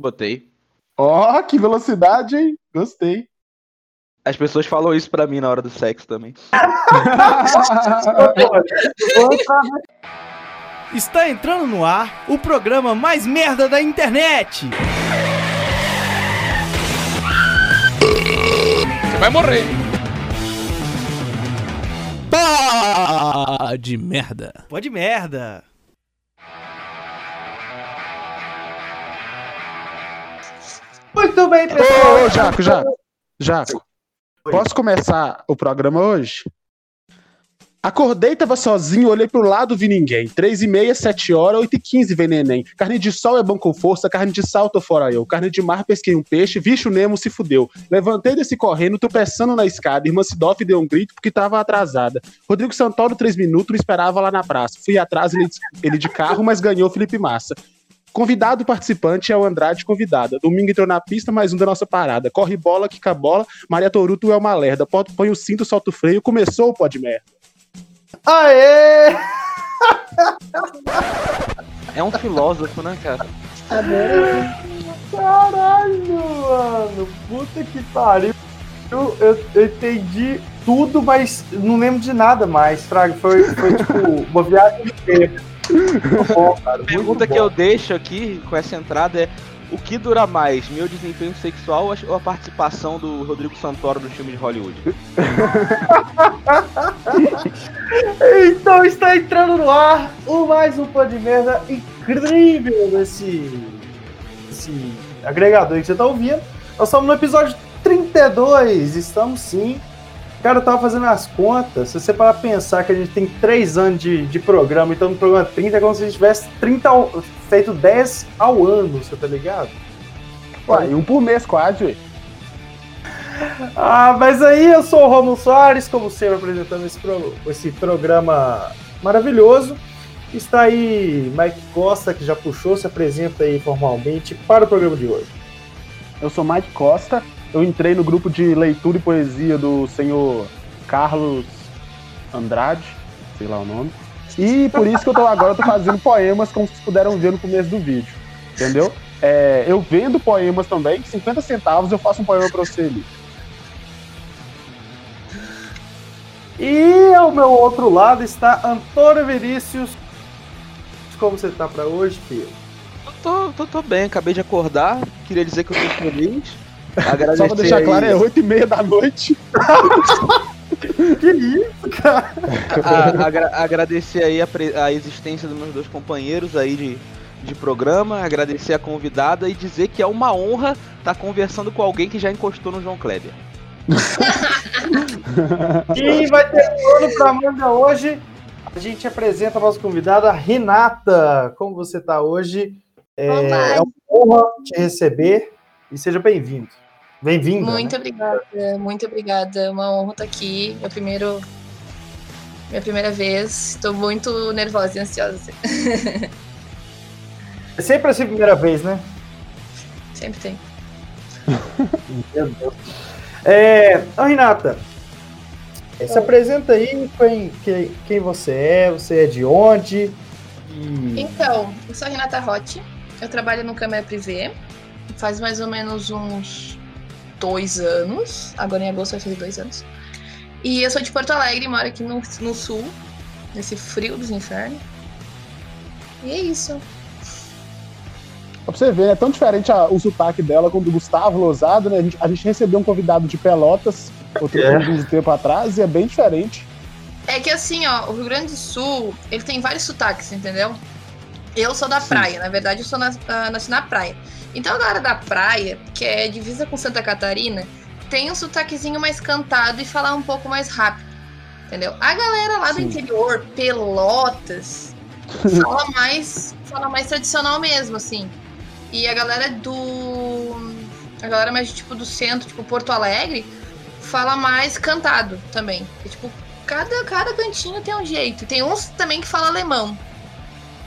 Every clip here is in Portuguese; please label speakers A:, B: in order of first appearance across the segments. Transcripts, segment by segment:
A: Botei.
B: Ó, oh, que velocidade, hein? Gostei.
A: As pessoas falam isso pra mim na hora do sexo também.
C: Está entrando no ar o programa mais merda da internet.
D: Você vai morrer.
C: Pá de merda. Pode merda.
B: Muito bem, pessoal. Ô, ô, Jaco, Jaco. Jaco. Posso começar o programa hoje? Acordei, tava sozinho, olhei pro lado, vi ninguém. Três e meia, sete horas, oito e quinze, vem neném. Carne de sol é bom com força, carne de sal tô fora eu. Carne de mar, pesquei um peixe, bicho Nemo se fudeu. Levantei desse correndo, tropeçando na escada. Irmã Sidoff deu um grito porque tava atrasada. Rodrigo Santoro, três minutos, me esperava lá na praça. Fui atrás, ele, ele de carro, mas ganhou Felipe Massa. Convidado participante é o Andrade convidada. Domingo entrou na pista, mais um da nossa parada. Corre bola, quica bola. Maria Toruto é uma lerda. Põe o cinto, solta o freio. Começou o pó de merda.
E: Aê!
A: É um filósofo, né, cara?
E: Caralho, mano. Puta que pariu. Eu, eu, eu, entendi tudo, mas não lembro de nada mais, Fraga. Foi, foi tipo uma viagem de tempo.
A: Bom, cara, a pergunta que eu deixo aqui com essa entrada é: o que dura mais, meu desempenho sexual ou a participação do Rodrigo Santoro no filme de Hollywood?
E: então está entrando no ar o mais um pão de merda incrível desse, desse agregador que você está ouvindo. Nós estamos no episódio 32, estamos sim. Cara, eu tava fazendo as contas. Se você parar pensar que a gente tem 3 anos de, de programa, então no programa 30 é como se a gente tivesse 30 ao, feito 10 ao ano, você tá ligado?
B: Uai, um por mês quase, ué.
E: Ah, mas aí eu sou o Romulo Soares, como sempre, apresentando esse, pro, esse programa maravilhoso. Está aí Mike Costa, que já puxou, se apresenta aí formalmente para o programa de hoje.
B: Eu sou Mike Costa, eu entrei no grupo de leitura e poesia do senhor Carlos Andrade, sei lá o nome. E por isso que eu tô agora tô fazendo poemas, como vocês puderam ver no começo do vídeo. Entendeu? É, eu vendo poemas também, 50 centavos eu faço um poema pra você ali.
E: E ao meu outro lado está Antônio Vinícius. Como você tá para hoje, filho?
A: Eu tô, tô, tô bem, acabei de acordar. Queria dizer que eu tô feliz.
B: Agradecer Só pra deixar aí... claro, é 8 e meia da noite.
E: que isso, cara?
A: A, agra agradecer aí a, a, existência dos meus dois companheiros aí de, de programa, agradecer a convidada e dizer que é uma honra estar tá conversando com alguém que já encostou no João Kleber.
E: e vai ter um pra Amanda hoje. A gente apresenta a nossa convidada, Renata. Como você está hoje? É, é uma honra te receber e seja bem-vindo. Bem-vindo.
F: Muito né? obrigada, muito obrigada. É uma honra estar aqui. Meu primeiro. Minha primeira vez. Estou muito nervosa e ansiosa.
E: É sempre assim a primeira vez, né?
F: Sempre tem.
E: Meu Deus. É, oh, Renata, se apresenta aí quem, quem, quem você é, você é de onde?
F: E... Então, eu sou a Renata Rotti, eu trabalho no Câmara Privé, faz mais ou menos uns dois anos. Agora em agosto vai fazer dois anos. E eu sou de Porto Alegre, moro aqui no, no sul, nesse frio dos infernos. E é isso.
B: Pra você ver, é tão diferente a, o sotaque dela com o do Gustavo Lozado, né? A gente, a gente recebeu um convidado de Pelotas outro é. tempo atrás e é bem diferente.
F: É que assim, ó, o Rio Grande do Sul, ele tem vários sotaques, entendeu? Eu sou da Sim. praia, na verdade eu sou na, uh, nasci na praia. Então a galera da praia, que é divisa com Santa Catarina, tem um sotaquezinho mais cantado e falar um pouco mais rápido. Entendeu? A galera lá Sim. do interior, Pelotas, fala mais, fala mais tradicional mesmo, assim. E a galera do. A galera mais tipo do centro, tipo Porto Alegre, fala mais cantado também. Tipo, cada, cada cantinho tem um jeito. Tem uns também que fala alemão.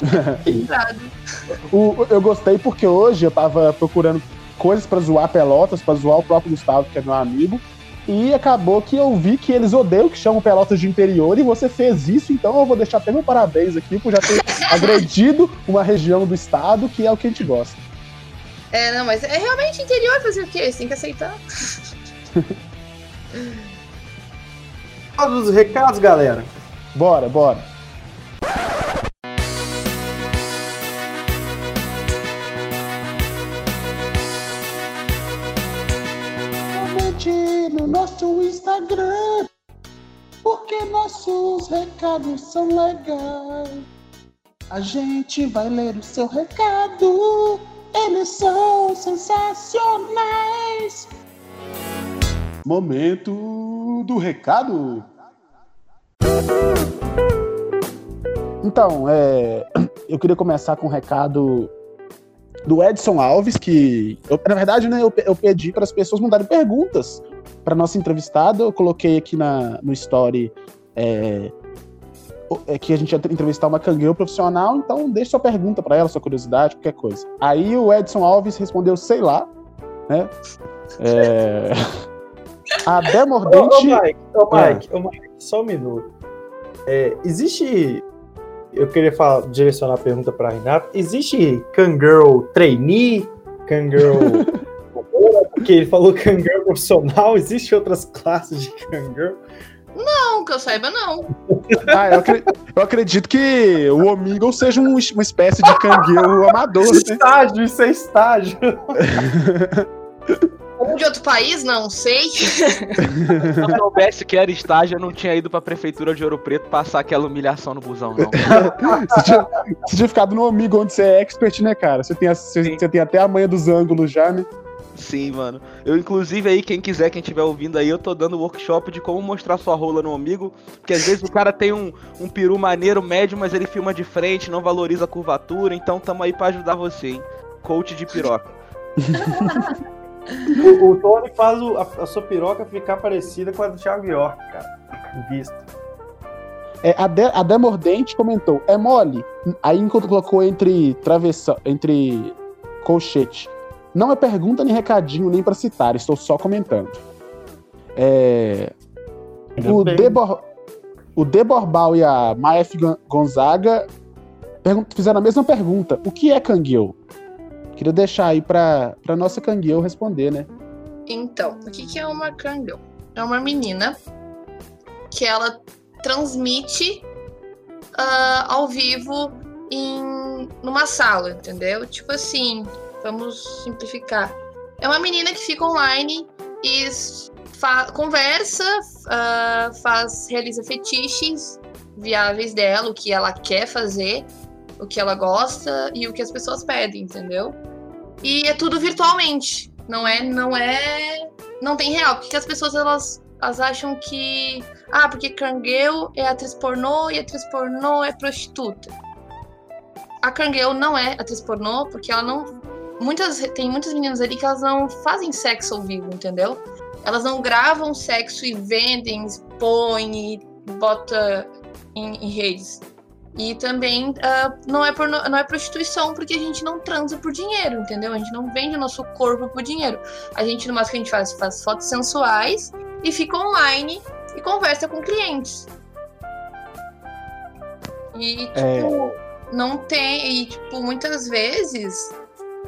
B: o, eu gostei porque hoje eu tava procurando coisas para zoar Pelotas, para zoar o próprio Gustavo, que é meu amigo. E acabou que eu vi que eles odeiam que chamam Pelotas de interior e você fez isso, então eu vou deixar até meu parabéns aqui por já ter agredido uma região do estado que é o que a gente gosta.
F: É, não, mas é realmente interior fazer o quê? Você tem que aceitar.
E: Todos os recados, galera.
B: Bora, bora. Instagram, porque nossos recados são legais. A gente vai ler o seu recado, eles são sensacionais. Momento do recado. Então, é, eu queria começar com um recado do Edson Alves, que eu, na verdade, né, eu, eu pedi para as pessoas mandarem perguntas para nossa entrevistada. Eu coloquei aqui na, no story é, é, que a gente ia entrevistar uma cangueiro profissional, então deixe sua pergunta para ela, sua curiosidade, qualquer coisa. Aí o Edson Alves respondeu, sei lá, né? É... A Demordente.
E: Ô, ô, Mike, ô, Mike, ô, Mike, só um minuto. É, existe. Eu queria falar, direcionar a pergunta para Renato. Existe Kangirl trainee? Kangirl. Porque ele falou Kangirl profissional. Existe outras classes de Kangirl?
F: Não, que eu saiba, não.
B: Ah, eu, acredito, eu acredito que o Omegle seja um, uma espécie de cangueiro amador. Né?
E: Estágio, isso é estágio.
F: Ou de outro país, não sei.
A: Se eu soubesse que era estágio, eu não tinha ido pra prefeitura de Ouro Preto passar aquela humilhação no busão, não.
B: você, tinha, você tinha ficado no Omigo onde você é expert, né, cara? Você tem, a, você, você tem até a manha dos ângulos já, né?
A: Sim, mano. Eu, inclusive, aí, quem quiser, quem estiver ouvindo aí, eu tô dando workshop de como mostrar sua rola no amigo. Porque às vezes o cara tem um, um peru maneiro, médio, mas ele filma de frente, não valoriza a curvatura. Então tamo aí pra ajudar você, hein? Coach de piroca.
E: o, o, Tony faz o, a, a, sua piroca ficar parecida com a do Thiago York, cara. Vista.
B: É, a, de, a Demordente comentou, é mole. Aí enquanto colocou entre travessa, entre colchete. Não é pergunta nem recadinho, nem para citar, estou só comentando. É, o, Debor, o Deborbal e a Maef Gonzaga fizeram a mesma pergunta. O que é cangueu? Queria deixar aí para pra nossa cangueu responder, né?
F: Então, o que, que é uma cangueu? É uma menina que ela transmite uh, ao vivo em numa sala, entendeu? Tipo assim, Vamos simplificar. É uma menina que fica online e conversa, uh, faz, realiza fetiches viáveis dela, o que ela quer fazer, o que ela gosta e o que as pessoas pedem, entendeu? E é tudo virtualmente. Não é, não é, não tem real, porque as pessoas elas, elas acham que ah, porque Kangirl é atriz pornô e atriz pornô é prostituta. A Kangirl não é atriz pornô porque ela não muitas tem muitas meninas ali que elas não fazem sexo ao vivo, entendeu? Elas não gravam sexo e vendem, expõem e bota em, em redes. E também uh, não, é não é prostituição porque a gente não transa por dinheiro, entendeu? A gente não vende o nosso corpo por dinheiro. A gente, no máximo que a gente faz, faz fotos sensuais e fica online e conversa com clientes. E, tipo, é... não tem. E, tipo, muitas vezes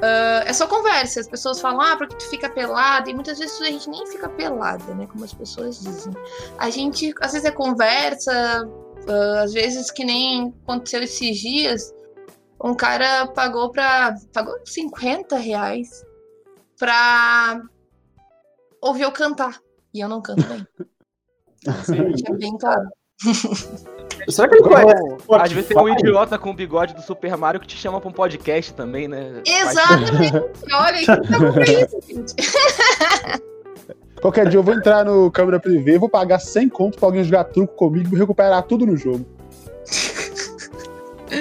F: Uh, é só conversa. As pessoas falam, ah, porque tu fica pelada. E muitas vezes a gente nem fica pelada, né? Como as pessoas dizem. A gente, às vezes, é conversa. Uh, às vezes, que nem aconteceu esses dias. Um cara pagou pra. Pagou 50 reais pra ouvir eu cantar. E eu não canto bem. Então, é bem claro.
A: Será que ele conhece? Às vezes tem um idiota com o bigode do Super Mario que te chama pra um podcast também, né?
F: Exatamente. Olha, então é isso, gente.
B: Qualquer dia eu vou entrar no câmera privê, vou pagar 100 conto pra alguém jogar truco comigo e recuperar tudo no jogo.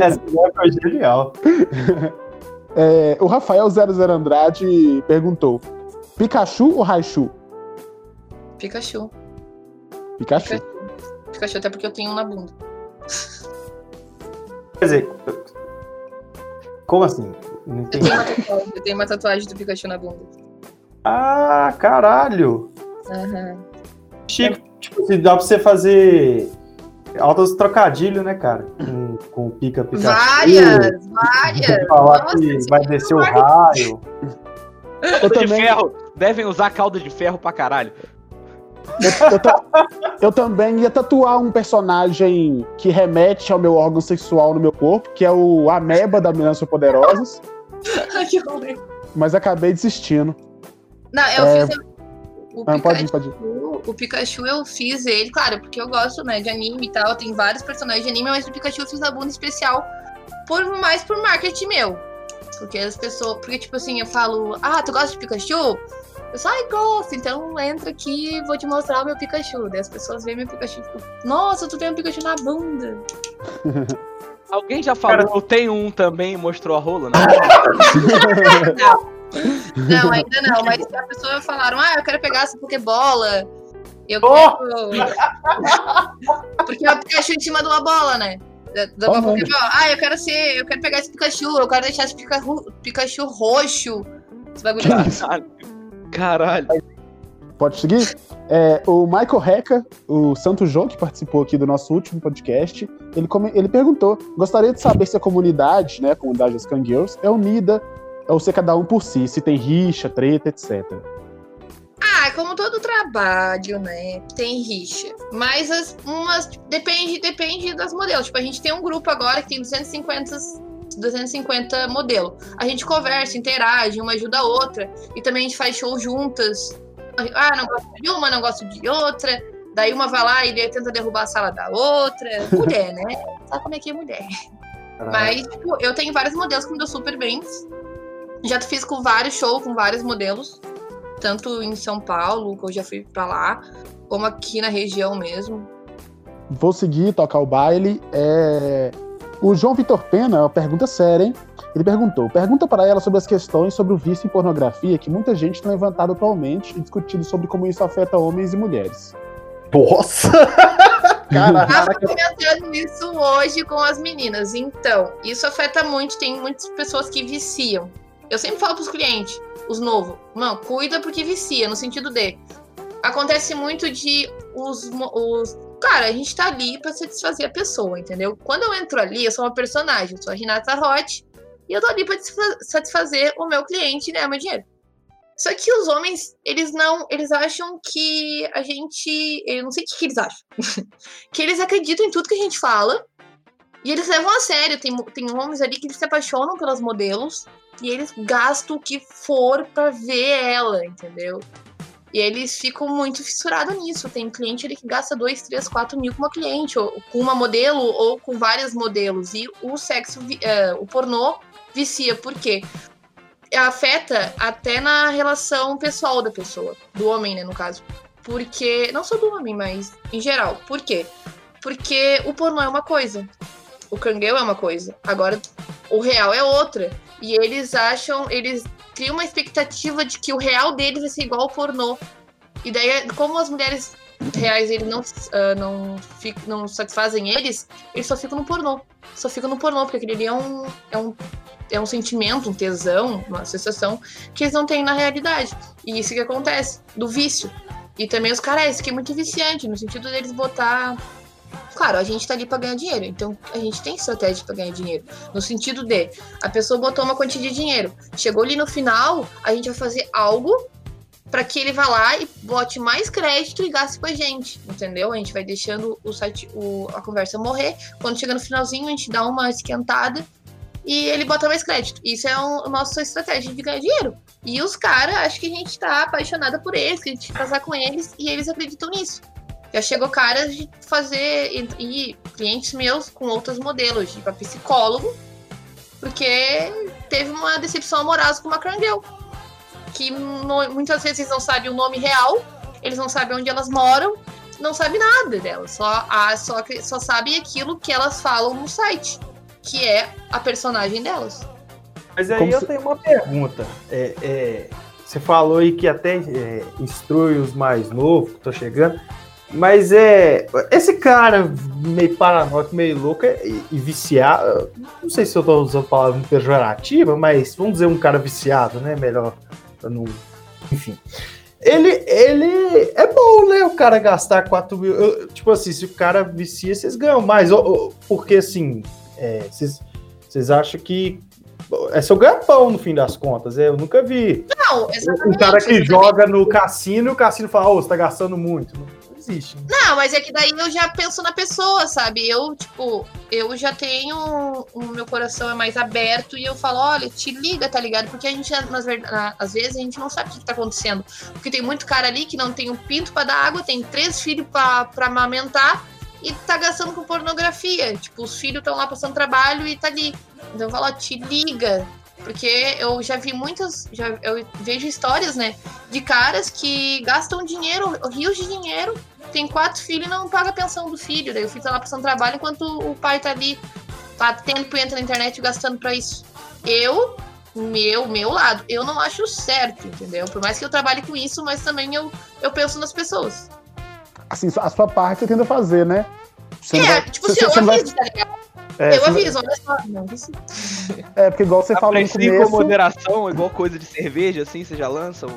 E: Essa foi genial.
B: É, o Rafael 00 Andrade perguntou: Pikachu ou Raichu?
F: Pikachu.
B: Pikachu.
F: Pikachu. Até porque eu tenho um na bunda.
E: Quer dizer, como assim?
F: Não eu, tenho uma tatuagem, eu tenho uma tatuagem do Pikachu na bunda.
E: Ah, caralho!
F: Uhum.
E: Chico, tipo, dá pra você fazer altos trocadilhos, né, cara? com, com o Pica Pikachu.
F: Várias, várias.
E: Falar Nossa, que vai descer o raio.
A: De ferro. Devem usar calda de ferro pra caralho.
B: Eu, eu, eu, também ia tatuar um personagem que remete ao meu órgão sexual no meu corpo, que é o Ameba da Meninas Poderosas.
F: que ruim.
B: Mas acabei desistindo.
F: Não, eu é... fiz o
B: Pikachu, pode ir, pode ir.
F: o Pikachu eu fiz ele, claro, porque eu gosto, né, de anime e tal, tem vários personagens de anime, mas o Pikachu eu fiz a bunda especial por mais por marketing meu. Porque as pessoas, porque tipo assim, eu falo: "Ah, tu gosta de Pikachu?" Eu só, ai, gosto, então entra aqui e vou te mostrar o meu Pikachu. Daí as pessoas veem meu Pikachu e ficam, nossa, tu tem um Pikachu na bunda.
A: Alguém já falou, Cara, eu tenho um também e mostrou a rola, né?
F: não. Não, ainda não, mas se a pessoa falaram, ah, eu quero pegar essa Pokébola. Eu oh! quero. Porque é o Pikachu em cima de uma bola, né? Da, uma Pokébola. Ah, eu quero ser. Eu quero pegar esse Pikachu, eu quero deixar esse Pikachu, Pikachu roxo. Esse bagulho.
A: Caralho.
B: Pode seguir? É, o Michael Reca, o Santo João, que participou aqui do nosso último podcast, ele, ele perguntou: gostaria de saber se a comunidade, né, a comunidade das Kangirls, é unida ou se é cada um por si, se tem rixa, treta, etc.
F: Ah, como todo trabalho, né? Tem rixa. Mas as, umas. Depende, depende das modelos. Tipo, a gente tem um grupo agora que tem 250 250 modelo. A gente conversa, interage, uma ajuda a outra. E também a gente faz show juntas. Ah, não gosto de uma, não gosto de outra. Daí uma vai lá e tenta derrubar a sala da outra. Mulher, né? Sabe como é que é mulher? Mas, tipo, eu tenho vários modelos que me dão super bem. Já fiz com vários shows, com vários modelos. Tanto em São Paulo, que eu já fui pra lá, como aqui na região mesmo.
B: Vou seguir, tocar o baile. É o João Vitor Pena, é uma pergunta séria, hein? Ele perguntou: pergunta para ela sobre as questões sobre o vício em pornografia que muita gente tem levantado atualmente e discutido sobre como isso afeta homens e mulheres.
E: Nossa!
F: Caraca. Eu comentando nisso hoje com as meninas. Então, isso afeta muito. Tem muitas pessoas que viciam. Eu sempre falo para os clientes, os novos, não, cuida porque vicia, no sentido de. Acontece muito de os, os Cara, a gente tá ali pra satisfazer a pessoa, entendeu? Quando eu entro ali, eu sou uma personagem, eu sou a Renata Roth, e eu tô ali pra satisfazer o meu cliente e ganhar meu dinheiro. Só que os homens, eles não. Eles acham que a gente. Eu não sei o que, que eles acham. que eles acreditam em tudo que a gente fala. E eles levam a sério. Tem, tem homens ali que eles se apaixonam pelas modelos. E eles gastam o que for pra ver ela, entendeu? E eles ficam muito fissurados nisso. Tem cliente ali que gasta 2, 3, 4 mil com uma cliente, ou com uma modelo, ou com vários modelos. E o sexo, uh, o pornô vicia. Por quê? Afeta até na relação pessoal da pessoa, do homem, né, no caso. Porque. Não só do homem, mas em geral. Por quê? Porque o pornô é uma coisa. O cangueu é uma coisa. Agora, o real é outra. E eles acham, eles cria uma expectativa de que o real deles vai ser igual ao pornô. E daí, como as mulheres reais eles não, uh, não, fico, não satisfazem eles, eles só ficam no pornô. Só ficam no pornô, porque aquele ali é um, é um, é um sentimento, um tesão, uma sensação que eles não têm na realidade. E isso que acontece, do vício. E também os caras, isso que é muito viciante, no sentido deles botar Claro, a gente tá ali para ganhar dinheiro, então a gente tem estratégia para ganhar dinheiro. No sentido de, a pessoa botou uma quantia de dinheiro, chegou ali no final, a gente vai fazer algo para que ele vá lá e bote mais crédito e gaste com a gente, entendeu? A gente vai deixando o site, o, a conversa morrer. Quando chega no finalzinho, a gente dá uma esquentada e ele bota mais crédito. Isso é um, a nossa estratégia de ganhar dinheiro. E os caras acham que a gente tá apaixonada por eles, que a gente vai casar com eles, e eles acreditam nisso. Já chegou caras de fazer e, e clientes meus com outros modelos, de para psicólogo, porque teve uma decepção amorosa com uma Crangirl. Que no, muitas vezes não sabem o nome real, eles não sabem onde elas moram, não sabem nada delas, só, a, só, só sabem aquilo que elas falam no site, que é a personagem delas.
E: Mas aí Como eu se... tenho uma pergunta. É, é, você falou aí que até é, instrui os mais novos que estão chegando. Mas é. Esse cara meio paranoico, meio louco é, e, e viciado. Não sei se eu tô usando a palavra pejorativa, mas vamos dizer um cara viciado, né? Melhor não. Enfim. Ele, ele é bom, né? O cara gastar 4 mil. Eu, tipo assim, se o cara vicia, vocês ganham mais. Porque assim, É, vocês acham que é seu ganha-pão no fim das contas? É, eu nunca vi.
F: Não, exatamente.
E: Um cara que exatamente. joga no cassino e o cassino fala, ô, oh, você tá gastando muito. Não
F: mas é que daí eu já penso na pessoa, sabe? Eu, tipo, eu já tenho. O meu coração é mais aberto e eu falo, olha, te liga, tá ligado? Porque a gente, nas às vezes, a gente não sabe o que tá acontecendo. Porque tem muito cara ali que não tem um pinto para dar água, tem três filhos para amamentar e tá gastando com pornografia. Tipo, os filhos estão lá passando trabalho e tá ali. Então eu falo, te liga, porque eu já vi muitas, já eu vejo histórias, né, de caras que gastam dinheiro, rios de dinheiro, tem quatro filhos e não paga a pensão do filho. Daí o filho tá lá passando trabalho enquanto o pai tá ali batendo punheta na internet e gastando para isso. Eu, meu, meu lado, eu não acho certo, entendeu? Por mais que eu trabalhe com isso, mas também eu, eu penso nas pessoas.
B: Assim, a sua parte você tenta fazer, né?
F: Você é, vai, tipo você, assim, você eu vai... tá ligado? É, eu aviso, olha só.
B: É, porque igual você falou no começo...
A: com moderação, igual coisa de cerveja, assim, você já lança? Ou...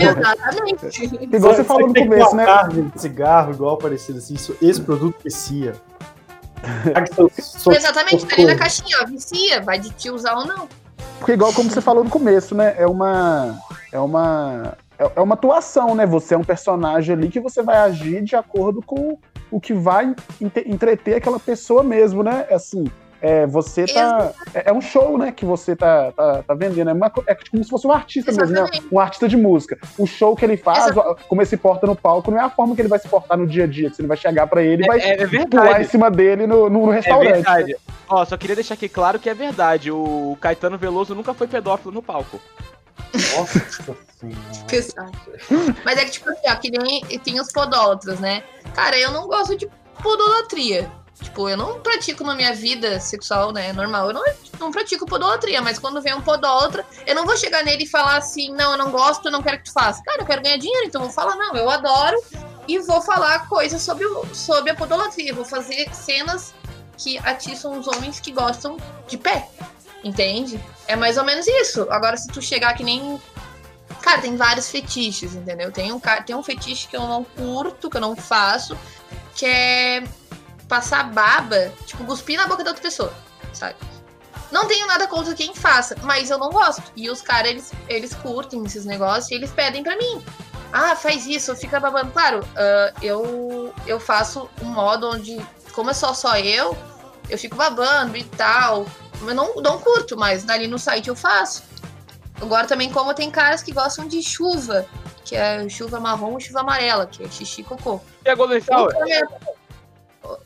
F: Exatamente.
B: igual você falou no começo, né?
E: Carne, cigarro, igual parecido assim, isso, esse produto vicia.
F: Exatamente, tá ali na caixinha, ó, vicia, vai de te usar ou não.
B: Porque igual como você falou no começo, né, é uma... É uma... É, é uma atuação, né? Você é um personagem ali que você vai agir de acordo com o que vai entreter aquela pessoa mesmo, né? Assim, é, você tá. É, é, um show, né? Que você tá, tá, tá vendendo. É, uma, é como se fosse um artista Exatamente. mesmo, né? Um artista de música. O show que ele faz, Exatamente. como ele se porta no palco, não é a forma que ele vai se portar no dia a dia. Que você vai chegar pra ele e vai
A: é, é
B: pular em cima dele no, no restaurante. É
A: verdade. Ó, só queria deixar aqui claro que é verdade. O Caetano Veloso nunca foi pedófilo no palco.
E: Nossa.
F: Mas é que, tipo assim, ó, que nem tem os podólatras, né? Cara, eu não gosto de podolatria. Tipo, eu não pratico na minha vida sexual, né? Normal. Eu não, não pratico podolatria, mas quando vem um podólatra, eu não vou chegar nele e falar assim, não, eu não gosto, eu não quero que tu faça. Cara, eu quero ganhar dinheiro, então eu vou falar, não, eu adoro e vou falar coisas sobre, o, sobre a podolatria. Vou fazer cenas que atiçam os homens que gostam de pé. Entende? É mais ou menos isso. Agora, se tu chegar que nem. Cara, tem vários fetiches, entendeu? Tem um, tem um fetiche que eu não curto, que eu não faço, que é passar baba, tipo, cuspir na boca da outra pessoa, sabe? Não tenho nada contra quem faça, mas eu não gosto. E os caras, eles, eles curtem esses negócios e eles pedem pra mim. Ah, faz isso, fica babando. Claro, uh, eu, eu faço um modo onde, como é só só eu, eu fico babando e tal. Eu não, não curto, mas dali no site eu faço. Agora também, como tem caras que gostam de chuva, que é chuva marrom e chuva amarela, que é xixi e cocô.
A: E a Golden Shower?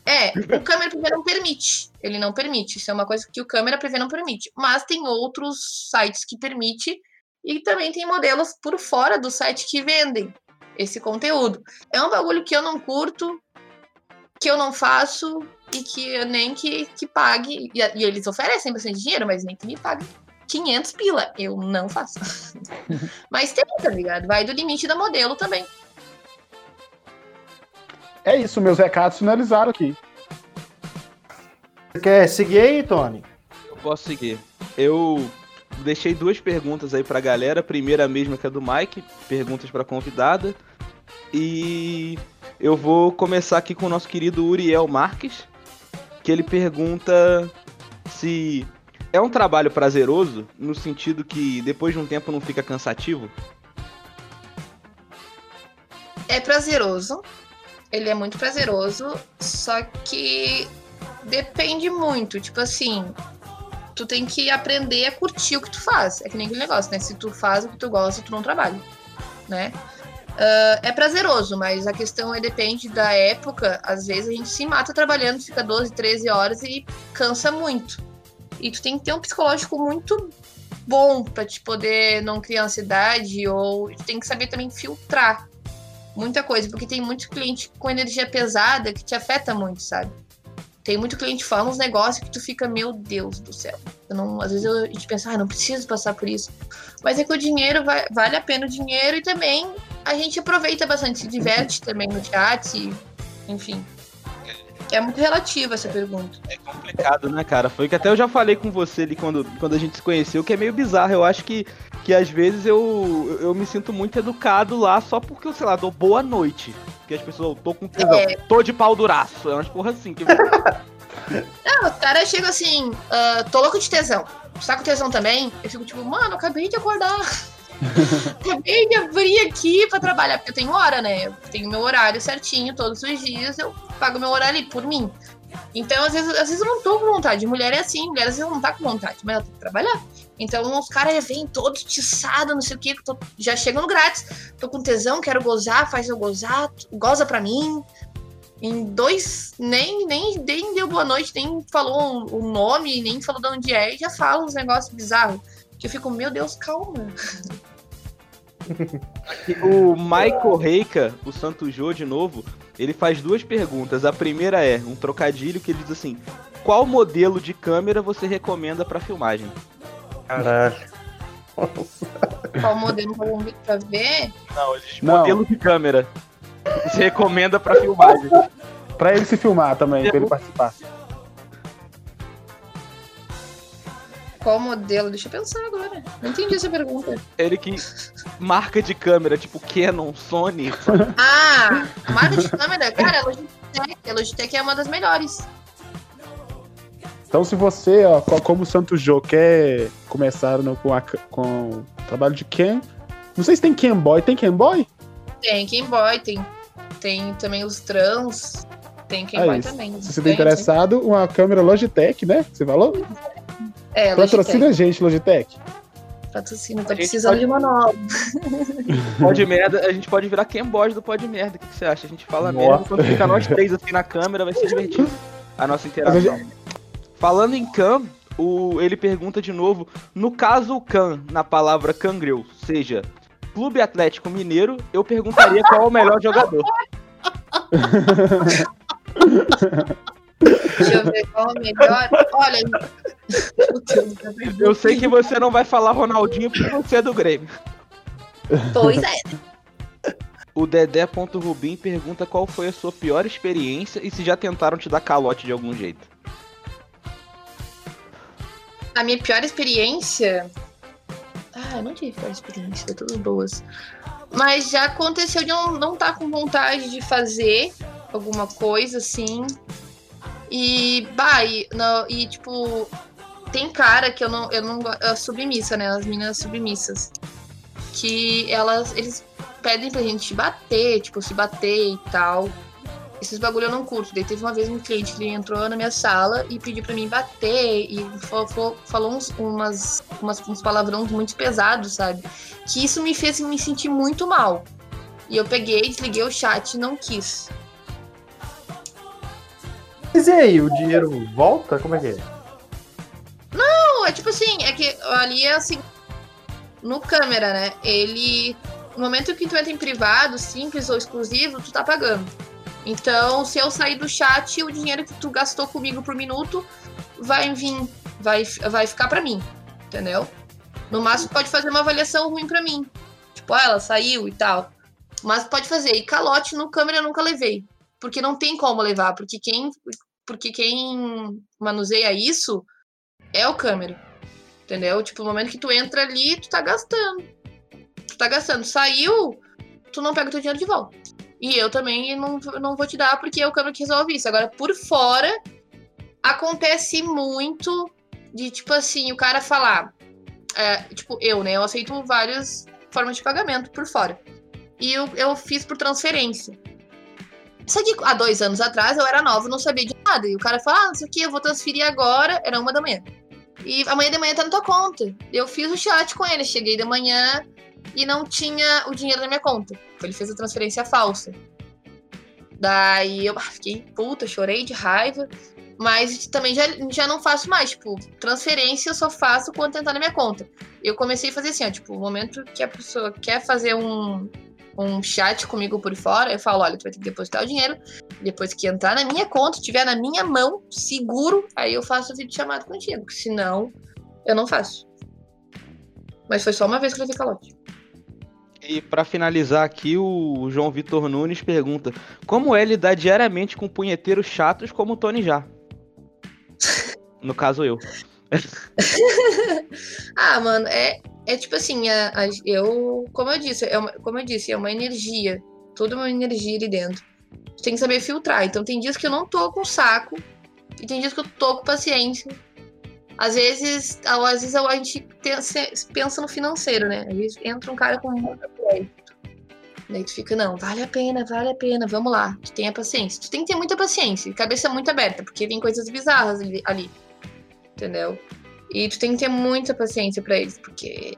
F: É, o câmera privê não permite. Ele não permite. Isso é uma coisa que o câmera privê não permite. Mas tem outros sites que permite e também tem modelos por fora do site que vendem esse conteúdo. É um bagulho que eu não curto, que eu não faço e que eu nem que, que pague. E, e eles oferecem bastante dinheiro, mas nem que me pague 500 pila. Eu não faço. mas tem, tá ligado? Vai do limite da modelo também.
B: É isso, meus recados finalizaram aqui.
E: Você quer seguir aí, Tony?
A: Eu posso seguir. Eu deixei duas perguntas aí pra galera. A primeira mesma que é do Mike, perguntas pra convidada. E eu vou começar aqui com o nosso querido Uriel Marques, que ele pergunta se é um trabalho prazeroso, no sentido que depois de um tempo não fica cansativo?
F: É prazeroso. Ele é muito prazeroso, só que depende muito. Tipo assim, tu tem que aprender a curtir o que tu faz. É que nem aquele negócio, né? Se tu faz o que tu gosta, tu não trabalha, né? Uh, é prazeroso, mas a questão é depende da época. Às vezes a gente se mata trabalhando, fica 12, 13 horas e cansa muito. E tu tem que ter um psicológico muito bom para te poder não criar ansiedade ou tu tem que saber também filtrar muita coisa, porque tem muito cliente com energia pesada que te afeta muito, sabe? Tem muito cliente que fala uns negócios que tu fica, meu Deus do céu. Não, às vezes eu, a gente pensa, ah, não preciso passar por isso. Mas é que o dinheiro vai, vale a pena o dinheiro e também a gente aproveita bastante, se diverte também no chat, enfim. É muito relativa essa pergunta.
A: É complicado, né, cara? Foi que até eu já falei com você ali quando, quando a gente se conheceu, que é meio bizarro. Eu acho que, que às vezes eu, eu me sinto muito educado lá só porque eu, sei lá, dou boa noite. Que as pessoas, tô com tesão, é. tô de pau duraço. É umas porra assim. Que...
F: Não, os caras chegam assim, uh, tô louco de tesão. Tá com tesão também? Eu fico tipo, mano, acabei de acordar. acabei de abrir aqui pra trabalhar, porque eu tenho hora, né? Eu tenho meu horário certinho todos os dias, eu pago meu horário ali por mim. Então, às vezes, às vezes eu não tô com vontade. Mulher é assim, mulher às vezes não tá com vontade, mas ela tem que trabalhar. Então, os caras vêm todos tiçados, não sei o que, já chegam grátis. Tô com tesão, quero gozar, faz eu gozar, goza pra mim. Em dois, nem, nem, nem deu boa noite, nem falou o nome, nem falou de onde é, e já fala uns negócios bizarros. Que eu fico, meu Deus, calma.
A: o Michael Reika, o Santo Jô de novo, ele faz duas perguntas. A primeira é um trocadilho que ele diz assim: Qual modelo de câmera você recomenda para filmagem?
E: Caralho.
F: Qual modelo pra ver?
A: Não, ele diz modelo de câmera. Você recomenda para filmagem.
B: Pra ele se filmar também, pra ele participar.
F: Qual modelo? Deixa eu pensar agora. Não entendi essa pergunta.
A: Ele que. Marca de câmera, tipo Canon, Sony.
F: Ah, marca de câmera? Cara, a Logitech. A Logitech é uma das melhores.
B: Então, se você, ó, como o Santo Jô, quer começar no, com, a, com o trabalho de Ken, não sei se tem Ken Boy. Tem Ken Boy?
F: Tem Ken Boy, tem, tem também os trans. Tem é Boy isso. também.
B: Se você tá interessado, uma câmera Logitech, né? Você falou?
F: É,
B: Patrocina a gente, Logitech.
F: Patrocina, tá precisando pode... de uma nova.
A: Pode merda, a gente pode virar Ken Boy do Pode Merda. O que, que você acha? A gente fala Nossa. merda, quando fica nós três assim na câmera, vai ser divertido. A nossa interação. Falando em Cam, o, ele pergunta de novo: no caso o Can, na palavra cangreu, seja Clube Atlético Mineiro, eu perguntaria qual é o melhor jogador.
F: Deixa eu ver qual é o melhor. Olha.
A: Eu sei que você não vai falar Ronaldinho porque você é do Grêmio.
F: Pois é.
A: O Dedé.rubim pergunta qual foi a sua pior experiência e se já tentaram te dar calote de algum jeito.
F: A minha pior experiência. Ah, eu não tive pior experiência, todas boas. Mas já aconteceu de não, não estar tá com vontade de fazer alguma coisa assim. E, bah, e, não, e tipo, tem cara que eu não, eu não gosto. Submissa, né? As meninas submissas. Que elas, eles pedem pra gente bater, tipo, se bater e tal. Esses bagulho eu não curto. Daí teve uma vez um cliente que entrou na minha sala e pediu pra mim bater e falou, falou uns, umas, umas, uns palavrões muito pesados, sabe? Que isso me fez me sentir muito mal. E eu peguei, desliguei o chat e não quis.
E: Mas e aí, o dinheiro volta? Como é que é?
F: Não, é tipo assim, é que ali é assim. No câmera, né? Ele. No momento que tu entra em privado, simples ou exclusivo, tu tá pagando. Então, se eu sair do chat, o dinheiro que tu gastou comigo por minuto vai vir, vai, vai ficar para mim, entendeu? No máximo pode fazer uma avaliação ruim para mim. Tipo, ah, ela saiu e tal. Mas pode fazer. E calote no câmera eu nunca levei. Porque não tem como levar. Porque quem, porque quem manuseia isso é o câmera. Entendeu? Tipo, no momento que tu entra ali, tu tá gastando. Tu tá gastando. Saiu, tu não pega o teu dinheiro de volta. E eu também não, não vou te dar porque é o câmera que resolve isso. Agora, por fora, acontece muito de, tipo assim, o cara falar. É, tipo, eu, né? Eu aceito várias formas de pagamento por fora. E eu, eu fiz por transferência. Só que há dois anos atrás eu era nova, não sabia de nada. E o cara fala, ah, não sei o que, eu vou transferir agora. Era uma da manhã. E amanhã de manhã tá na tua conta. Eu fiz o chat com ele. Cheguei de manhã, e não tinha o dinheiro na minha conta. Ele fez a transferência falsa. Daí eu fiquei puta, chorei de raiva. Mas também já, já não faço mais. Tipo, transferência eu só faço quando tentar na minha conta. Eu comecei a fazer assim, ó, tipo, o momento que a pessoa quer fazer um, um chat comigo por fora, eu falo, olha, tu vai ter que depositar o dinheiro. Depois que entrar na minha conta, tiver na minha mão, seguro, aí eu faço o vídeo chamado contigo. Senão, eu não faço. Mas foi só uma vez que eu levei calote.
A: E para finalizar aqui, o João Vitor Nunes pergunta: Como é lidar diariamente com punheteiros chatos como o Tony já? no caso, eu.
F: ah, mano, é, é tipo assim, a, a, eu, como eu disse, é uma, como eu disse, é uma energia, toda uma energia ali dentro. Tem que saber filtrar. Então tem dias que eu não tô com saco E tem dias que eu tô com paciência. Às vezes, às vezes a gente pensa no financeiro, né? Às vezes entra um cara com muito crédito. Daí tu fica, não, vale a pena, vale a pena, vamos lá. Tu tenha paciência. Tu tem que ter muita paciência, cabeça muito aberta, porque vem coisas bizarras ali entendeu? E tu tem que ter muita paciência para eles, porque.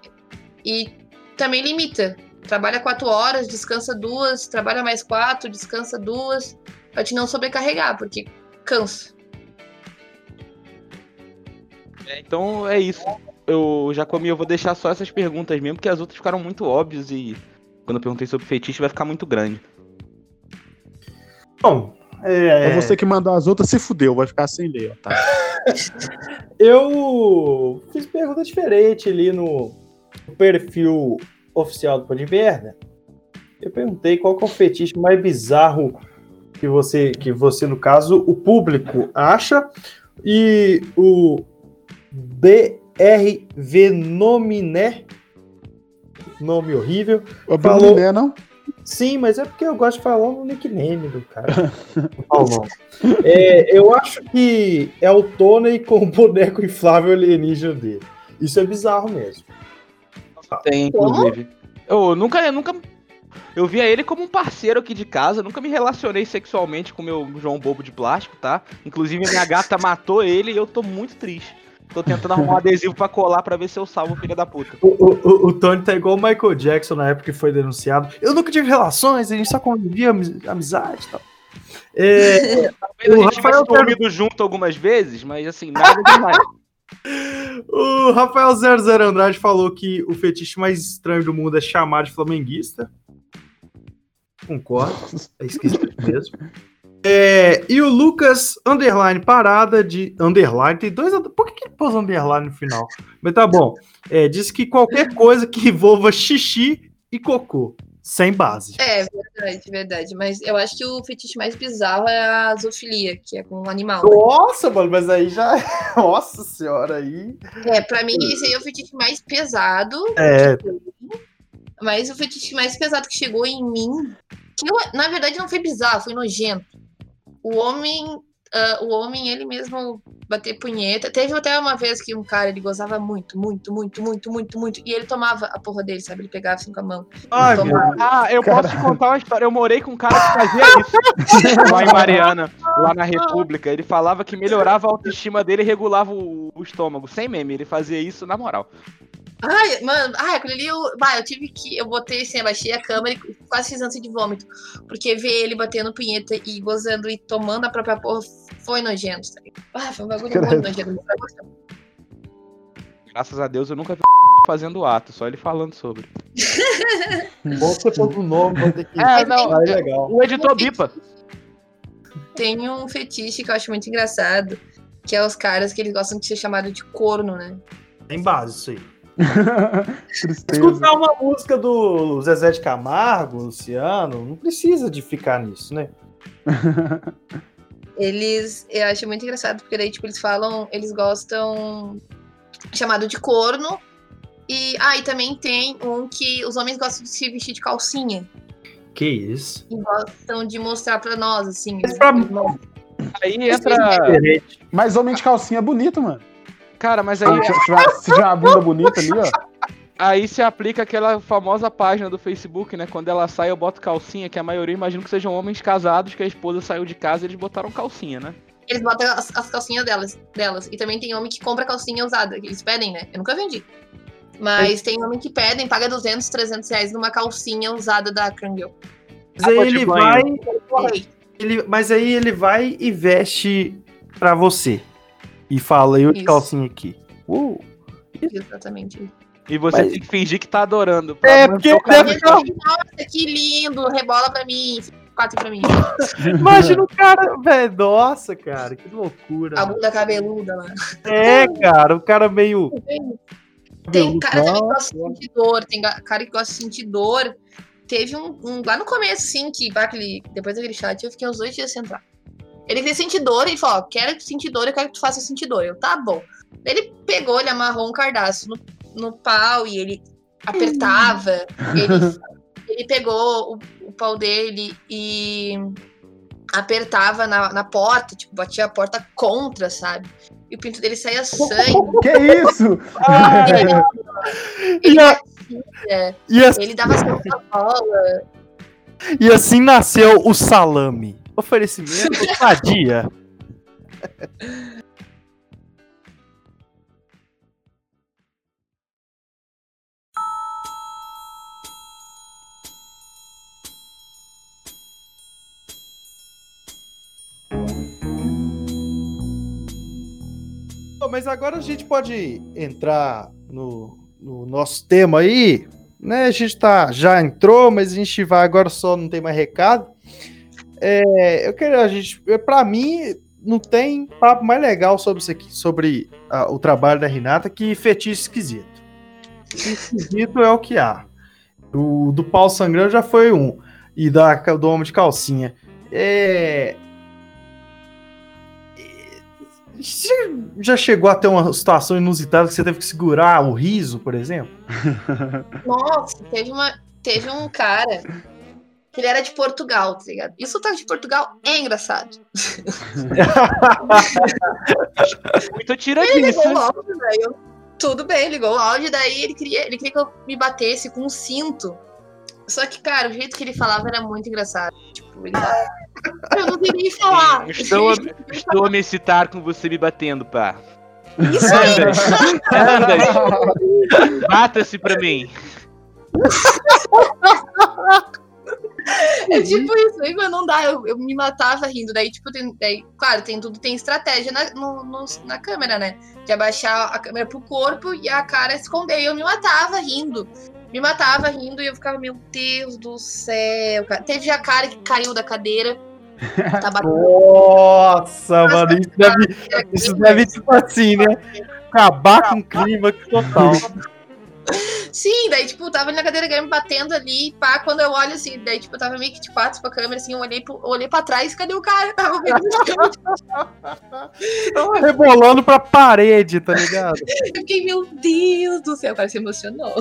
F: E também limita. Trabalha quatro horas, descansa duas, trabalha mais quatro, descansa duas, pra te não sobrecarregar, porque cansa.
A: É, então é isso. Eu já comi, eu vou deixar só essas perguntas mesmo, porque as outras ficaram muito óbvias e quando eu perguntei sobre fetiche vai ficar muito grande.
B: Bom, é, é você que mandou as outras, se fudeu, vai ficar sem ler, tá?
E: eu fiz pergunta diferente ali no perfil oficial do Podmerda. Eu perguntei qual é o fetiche mais bizarro que você, que você, no caso, o público acha. E o BRV Nominé, nome horrível.
B: O falou... Nominé, não?
E: Sim, mas é porque eu gosto de falar o nickname do cara. é, eu acho que é o Tony com o boneco inflável alienígena dele. Isso é bizarro mesmo.
A: Tem, inclusive. Eu nunca, eu nunca. Eu via ele como um parceiro aqui de casa, nunca me relacionei sexualmente com o meu João Bobo de plástico, tá? Inclusive, minha gata matou ele e eu tô muito triste. Tô tentando arrumar um adesivo pra colar pra ver se eu salvo o filho da puta.
E: O, o, o, Tony tá igual o Michael Jackson na época que foi denunciado. Eu nunca tive relações, a gente só convivia amizade e tal.
A: É, o Rafael dormido junto algumas vezes, mas assim, nada demais.
E: o Rafael 00 Andrade falou que o fetiche mais estranho do mundo é chamar de flamenguista. Concordo, é esquisito mesmo. É, e o Lucas, underline, parada de. Underline, tem dois. Por que, que ele pôs underline no final? Mas tá bom. É, diz que qualquer coisa que envolva xixi e cocô. Sem base.
F: É, verdade, verdade. Mas eu acho que o fetiche mais bizarro é a zoofilia, que é com um animal.
E: Nossa, né? mano, mas aí já. Nossa senhora, aí.
F: É, pra mim, esse aí é o fetiche mais pesado.
E: É.
F: Mas o fetiche mais pesado que chegou em mim. Que eu, na verdade não foi bizarro, foi nojento o homem, uh, o homem, ele mesmo bater punheta. Teve até uma vez que um cara, ele gozava muito, muito, muito, muito, muito, muito. E ele tomava a porra dele, sabe? Ele pegava assim com a mão.
A: Ai, ah, eu Caramba. posso te contar uma história. Eu morei com um cara que fazia isso lá em Mariana, lá na República. Ele falava que melhorava a autoestima dele e regulava o, o estômago. Sem meme, ele fazia isso na moral.
F: Ai, mano, ai, aquele ali eu. Vai, eu tive que. Eu botei assim, abaixei a câmera e quase fiz ânsia de vômito. Porque ver ele batendo punheta e gozando e tomando a própria porra foi nojento, tá Ah, foi um bagulho muito nojento.
A: Graças a Deus eu nunca vi fazendo ato, só ele falando sobre.
E: Bom você pôr o nome, vou ter que.
A: É, não, é legal. O editor bipa.
F: Tem um fetiche que eu acho muito engraçado, que é os caras que eles gostam de ser chamados de corno, né?
E: Tem base isso aí. Escutar uma música do Zezé de Camargo, Luciano, não precisa de ficar nisso, né?
F: Eles, eu acho muito engraçado, porque daí, tipo, eles falam, eles gostam chamado de corno. E, ah, e também tem um que os homens gostam de se vestir de calcinha.
E: Que isso?
F: E gostam de mostrar pra nós, assim.
B: Pra... Aí entra. Mas homem de calcinha é bonito, mano.
A: Cara, mas aí.
B: Se tiver, se tiver uma bunda bonita ali, ó.
A: Aí se aplica aquela famosa página do Facebook, né? Quando ela sai, eu boto calcinha, que a maioria imagino que sejam homens casados, que a esposa saiu de casa e eles botaram calcinha, né?
F: Eles botam as, as calcinhas delas, delas. E também tem homem que compra calcinha usada, que eles pedem, né? Eu nunca vendi. Mas é. tem homem que pedem, paga 200, 300 reais numa calcinha usada da Krangel.
E: Mas aí ele vai. Ele, mas aí ele vai e veste pra você e fala, eu de calcinha aqui. Uh.
F: Exatamente.
A: E você Mas... tem que fingir que tá adorando.
E: É, porque deve
F: ficar... Nossa, que lindo, rebola pra mim, quatro pra mim.
E: Imagina o cara, velho, nossa, cara, que loucura.
F: A bunda cabeluda lá.
E: É, cara, o cara meio...
F: Tem cara também que gosta de sentir dor, tem cara que gosta de sentir dor. Teve um, um lá no começo, sim, que aquele, depois daquele chat eu fiquei uns dois dias sem entrar. Ele queria sentir dor e falou: quero sentir dor, eu quero que tu faça sentir dor. Eu, tá bom. Ele pegou, ele amarrou um cardaço no, no pau e ele apertava. ele, ele pegou o, o pau dele e apertava na, na porta, tipo, batia a porta contra, sabe? E o pinto dele saía sangue.
B: Que isso?
F: Ele,
E: E, a- e assim,
F: ele dava na bola.
E: e assim nasceu o salame. Oferecimento sadia. Mas agora a gente pode entrar no, no nosso tema aí, né? A gente tá, já entrou, mas a gente vai agora só não tem mais recado. É, eu quero a gente, para mim, não tem papo mais legal sobre isso aqui, sobre o trabalho da Renata que fetiche esquisito. Esquisito é o que há. O do pau sangrando já foi um e da do homem de calcinha. É, você já chegou a ter uma situação inusitada que você teve que segurar o riso, por exemplo?
F: Nossa, teve, uma, teve um cara que ele era de Portugal, tá ligado? E o sotaque de Portugal é engraçado.
A: Muito tira
F: Ele
A: disso.
F: ligou o áudio, daí eu, tudo bem, ligou o áudio, daí ele queria, ele queria que eu me batesse com um cinto. Só que, cara, o jeito que ele falava era muito engraçado. Tipo, ele falava, eu não sei nem falar.
A: Estou, a- estou a me excitar com você me batendo, pá.
F: Isso aí,
A: Anda, Bata-se pra mim.
F: é tipo isso, aí, mano, não dá, eu, eu me matava rindo. Daí, tipo, tem, daí, claro, tem tudo, tem estratégia na, no- no- na câmera, né? De abaixar a câmera pro corpo e a cara esconder. E eu me matava rindo. Me matava rindo e eu ficava, meu Deus do céu, cara. Teve a cara que caiu da cadeira. Tá batendo
E: Nossa, mano, isso deve, isso deve tipo assim, né? Acabar com o clima total.
F: Sim, daí, tipo, tava ali na cadeira game batendo ali, pá, quando eu olho assim, daí, tipo, eu tava meio que de quatro pra câmera, assim, eu olhei, pro, olhei pra trás, cadê o cara? Tava meio
E: rebolando pra parede, tá ligado?
F: eu fiquei, meu Deus do céu, o cara se emocionou.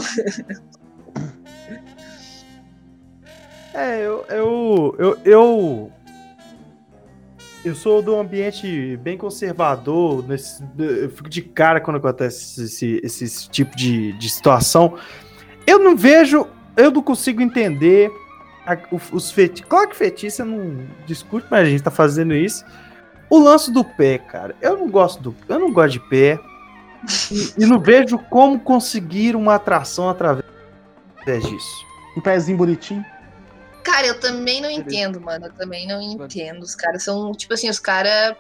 E: É, eu, eu, eu, eu, eu sou de um ambiente bem conservador, nesse, eu fico de cara quando acontece esse, esse, esse tipo de, de situação. Eu não vejo, eu não consigo entender a- os fetiches. Claro que você não discute, mas a gente tá fazendo isso. O lance do pé, cara, eu não gosto do, eu não gosto de pé e, e não vejo como conseguir uma atração através disso.
B: Um pezinho bonitinho.
F: Cara, eu também não entendo, mano, eu também não entendo. Os caras são, tipo assim, os caras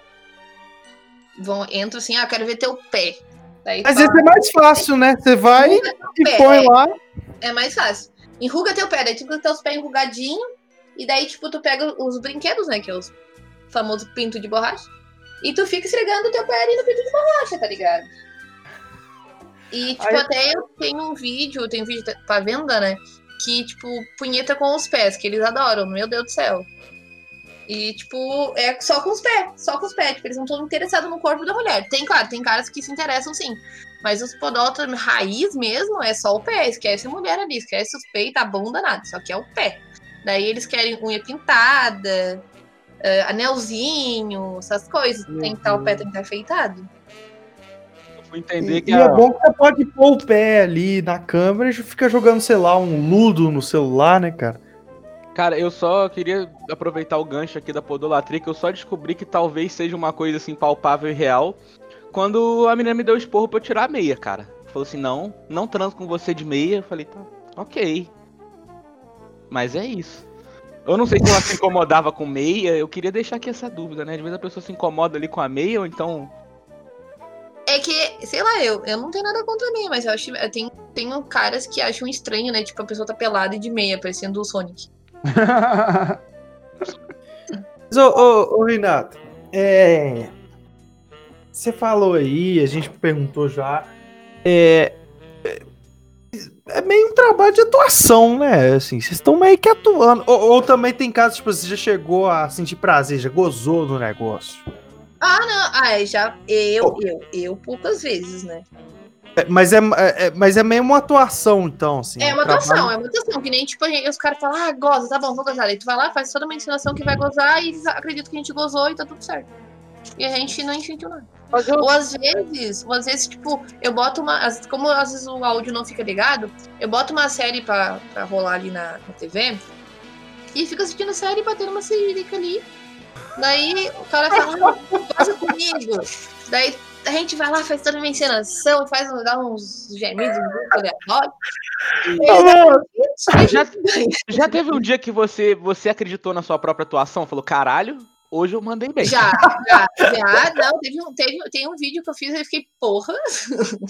F: vão, entram assim, ah, quero ver teu pé. Daí
E: esse é mais fácil, né? Você vai
F: "Enruga teu
E: e
F: pé",
E: põe
F: é.
E: lá.
F: É mais fácil. Enruga teu pé, daí tu com teus pés enrugadinhos, e daí, tipo, tu pega os brinquedos, né? Que é os famosos pinto de borracha. E tu fica esfregando o teu pé ali no pinto de borracha, tá ligado? E, tipo,
E: Aí-
F: até eu tenho um vídeo, tem um vídeo pra venda, né? Que, tipo, punheta com os pés, que eles adoram, meu Deus do céu. E, tipo, é só com os pés, só com os pés. Tipo, eles não estão interessados no corpo da mulher. Tem, claro, tem caras que se interessam sim. Mas os podólatras raiz mesmo é só o pé. Esquece a mulher ali, esquece os peitos, a bunda, nada. Só que é o pé. Daí eles querem unha pintada, eh, anelzinho, essas coisas. Tem que estar o pé, tem que estar afeitado.
A: Fui entender
E: E,
A: que
E: e
A: a-
E: é bom que você pode pôr o pé ali na câmera e fica jogando, sei lá, um ludo no celular, né, cara?
A: Cara, eu só queria aproveitar o gancho aqui da podolatria, que eu só descobri que talvez seja uma coisa assim palpável e real. Quando a menina me deu esporro pra eu tirar a meia, cara. Falou assim, não, não transo com você de meia. Eu falei, tá, ok. Mas é isso. Eu não sei se ela se incomodava com meia, eu queria deixar aqui essa dúvida, né? Às vezes a pessoa se incomoda ali com a meia, ou então.
F: É que, sei lá, eu, eu não tenho nada contra meia, mas eu acho. Eu tenho, tenho caras que acham estranho, né? Tipo, a pessoa tá pelada e de meia, parecendo o Sonic.
E: Mas, ô, ô, ô, Renato, é. Você falou aí, a gente perguntou já. É. é- É meio um trabalho de atuação, né? Assim, vocês estão meio que atuando. Ou, ou também tem casos, tipo, você já chegou a sentir prazer, já gozou do negócio.
F: Ah, não. Ah, é, já. Eu, eu, eu poucas vezes, né?
E: É, mas, é, é, é, mas é meio uma atuação, então, assim.
F: É uma atuação, trabalho... é uma atuação. Que nem, tipo, gente, os caras falam, ah, goza, tá bom, vou gozar. Aí tu vai lá, faz toda uma encenação que vai gozar e eles acreditam que a gente gozou e tá tudo certo. E a gente não sentiu nada. Ou às vezes, ou às vezes, tipo, eu boto uma. Como às vezes o áudio não fica ligado, eu boto uma série pra, pra rolar ali na, na TV e fica assistindo a série e batendo uma siririca ali. Daí o cara fala, goza comigo. Daí a gente vai lá, faz toda uma encenação, faz dá uns gemidos muito aleatórios.
A: Já, já teve um dia que você, você acreditou na sua própria atuação? Falou, caralho, Hoje eu mandei bem.
F: Já, já, já. Não, teve um, teve, tem um vídeo que eu fiz e eu fiquei, porra.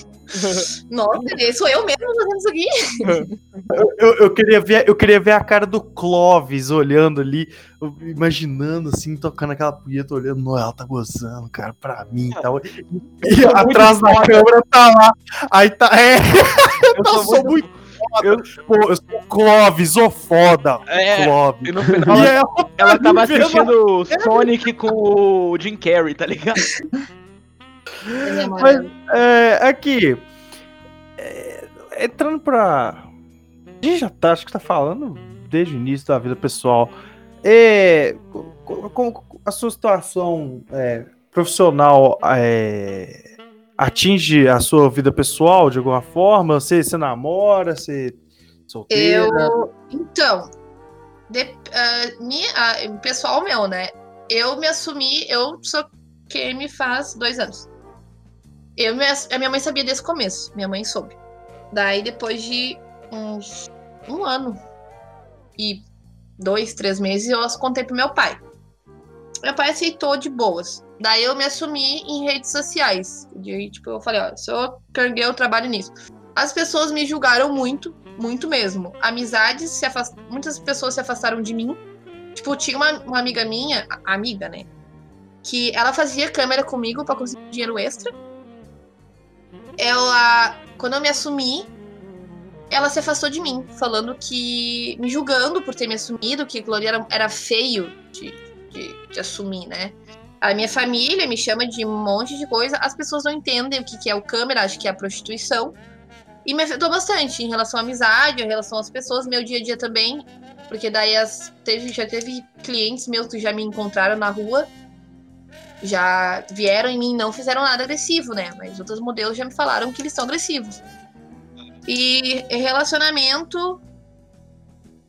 F: Nossa, sou eu mesmo fazendo isso aqui.
E: Eu, eu, queria ver, eu queria ver a cara do Clóvis olhando ali, imaginando assim, tocando aquela punheta, olhando, não, ela tá gozando, cara, pra mim e tal. E atrás da câmera tá lá. Aí tá. É, eu, eu sou muito, muito eu, pô, eu sou Clóvis, ô foda.
A: É, Clóvis. E no final e ela, ela tava assistindo Sonic com o Jim Carrey, tá ligado?
E: Mas, é, aqui, é, entrando pra. A gente já tá, acho que tá falando desde o início da vida pessoal. É, com, com a sua situação é, profissional é, atinge a sua vida pessoal de alguma forma? Você, você namora? Você solteira?
F: Eu, então, de, uh, uh, pessoal meu, né? Eu me assumi, eu sou quem me faz dois anos. Eu, a minha mãe sabia desde o começo, minha mãe soube. Daí, depois de uns um ano e dois, três meses, eu contei pro meu pai. Meu pai aceitou de boas. Daí eu me assumi em redes sociais. Tipo, eu falei, ó, sou Kangirl, eu trabalho nisso. As pessoas me julgaram muito, muito mesmo. Amizades se afast... Muitas pessoas se afastaram de mim. Tipo, tinha uma, uma amiga minha, amiga, né? Que ela fazia câmera comigo para conseguir dinheiro extra. Ela, quando eu me assumi, ela se afastou de mim, falando que. me julgando por ter me assumido, que ali era, era feio de, de, de assumir, né? A minha família me chama de um monte de coisa. As pessoas não entendem o que é o câmera, acho que é a prostituição. E me afetou bastante em relação à amizade, em relação às pessoas, meu dia a dia também. Porque daí as, teve, já teve clientes meus que já me encontraram na rua, já vieram em mim, não fizeram nada agressivo, né? Mas outros modelos já me falaram que eles são agressivos. E relacionamento,